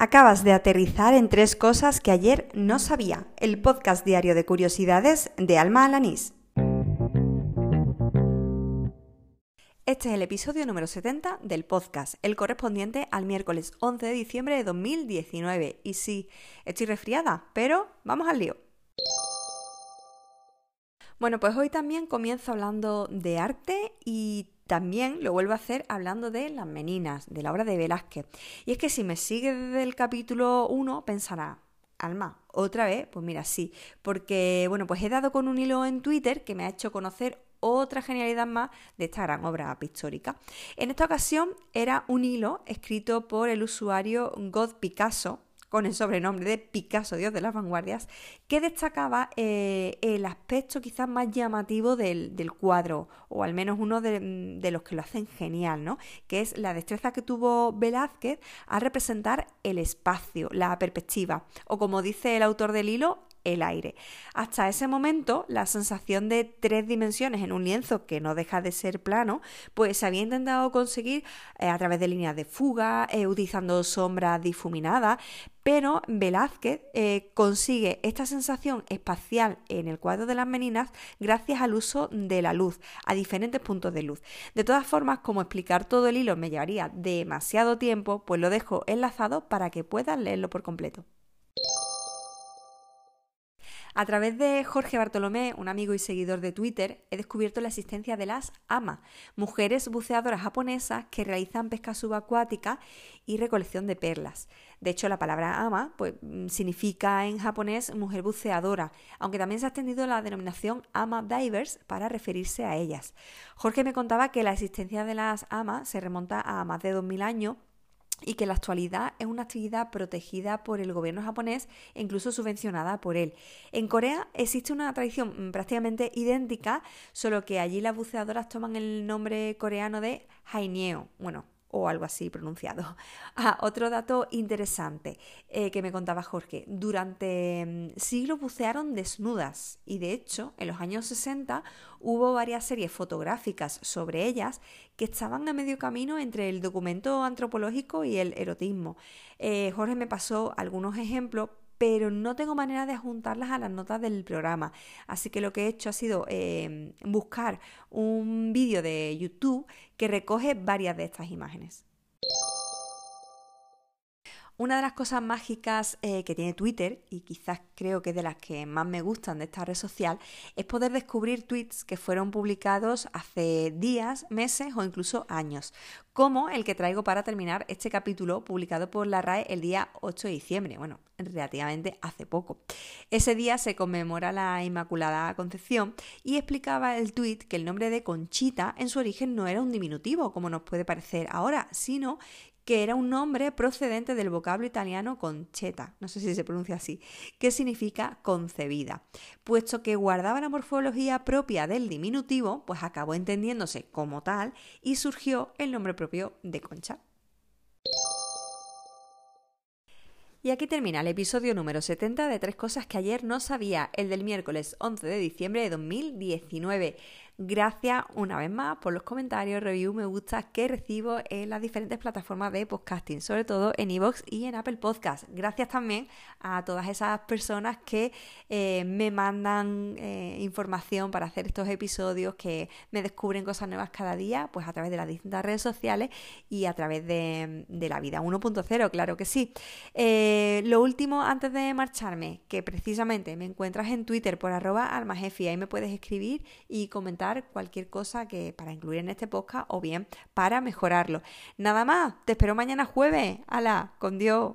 Acabas de aterrizar en tres cosas que ayer no sabía. El podcast diario de curiosidades de Alma Alanís. Este es el episodio número 70 del podcast, el correspondiente al miércoles 11 de diciembre de 2019. Y sí, estoy resfriada, pero vamos al lío. Bueno, pues hoy también comienzo hablando de arte y también lo vuelvo a hacer hablando de Las Meninas, de la obra de Velázquez. Y es que si me sigue desde el capítulo 1, pensará, Alma, otra vez, pues mira, sí, porque bueno, pues he dado con un hilo en Twitter que me ha hecho conocer otra genialidad más de esta gran obra pictórica. En esta ocasión era un hilo escrito por el usuario God Picasso, con el sobrenombre de Picasso, Dios de las Vanguardias, que destacaba eh, el aspecto quizás más llamativo del, cuadro, o al menos uno de, de, los que lo hacen genial, ¿no? Que es la destreza que tuvo Velázquez a representar el espacio, la perspectiva, o como dice el autor del hilo, el aire. Hasta ese momento, la sensación de tres dimensiones en un lienzo que no deja de ser plano, pues se había intentado conseguir eh, a través de líneas de fuga, eh, utilizando sombras difuminadas, pero Velázquez eh, consigue esta sensación espacial en el cuadro de las meninas gracias al uso de la luz, a diferentes puntos de luz. De todas formas, como explicar todo el hilo me llevaría demasiado tiempo, pues lo dejo enlazado para que puedan leerlo por completo. A través de Jorge Bartolomé, un amigo y seguidor de Twitter, he descubierto la existencia de las AMA, mujeres buceadoras japonesas que realizan pesca subacuática y recolección de perlas. De hecho, la palabra ama pues, mm, significa en japonés mujer buceadora, aunque también se ha extendido la denominación ama divers para referirse a ellas. Jorge me contaba que la existencia de las ama se remonta a más de 2000 años y que en la actualidad es una actividad protegida por el gobierno japonés e incluso subvencionada por él. En Corea existe una tradición mm, prácticamente idéntica, solo que allí las buceadoras toman el nombre coreano de haineo. Bueno, o algo así pronunciado. Ah, otro dato interesante eh, que me contaba Jorge. Durante mm, siglos bucearon desnudas y de hecho en los años 60 hubo varias series fotográficas sobre ellas que estaban a medio camino entre el documento antropológico y el erotismo. Eh, Jorge me pasó algunos ejemplos pero no tengo manera de juntarlas a las notas del programa. Así que lo que he hecho ha sido em, buscar un vídeo de YouTube que recoge varias de estas imágenes. Una de las cosas mágicas eh, que tiene Twitter, y quizás creo que es de las que más me gustan de esta red social, es poder descubrir tweets que fueron publicados hace días, meses o incluso años, como el que traigo para terminar este capítulo publicado por la RAE el día 8 de diciembre, bueno, relativamente hace poco. Ese día se conmemora la Inmaculada Concepción y explicaba el tweet que el nombre de Conchita en su origen no era un diminutivo, como nos puede parecer ahora, sino que era un nombre procedente del vocablo italiano concheta, no sé si se pronuncia así, que significa concebida. Puesto que guardaba la morfología propia del diminutivo, pues acabó entendiéndose como tal y surgió el nombre propio de Concha. Y aquí termina el episodio número 70 de Tres Cosas que ayer no sabía, el del miércoles 11 de diciembre de 2019. Gracias una vez más por los comentarios, reviews, me gusta que recibo en las diferentes plataformas de podcasting, sobre todo en iVoox y en Apple Podcast. Gracias también a todas esas personas que eh, me mandan eh, información para hacer estos episodios, que me descubren cosas nuevas cada día, pues a través de las distintas redes sociales y a través de, la vida 1.0, claro que sí. Eh, lo último antes de marcharme, que precisamente me encuentras en Twitter por arroba almajefi, ahí me puedes escribir y comentar cualquier cosa que para incluir en este podcast o bien para mejorarlo. Nada más, te espero mañana jueves. ¡Hala! Con Dios.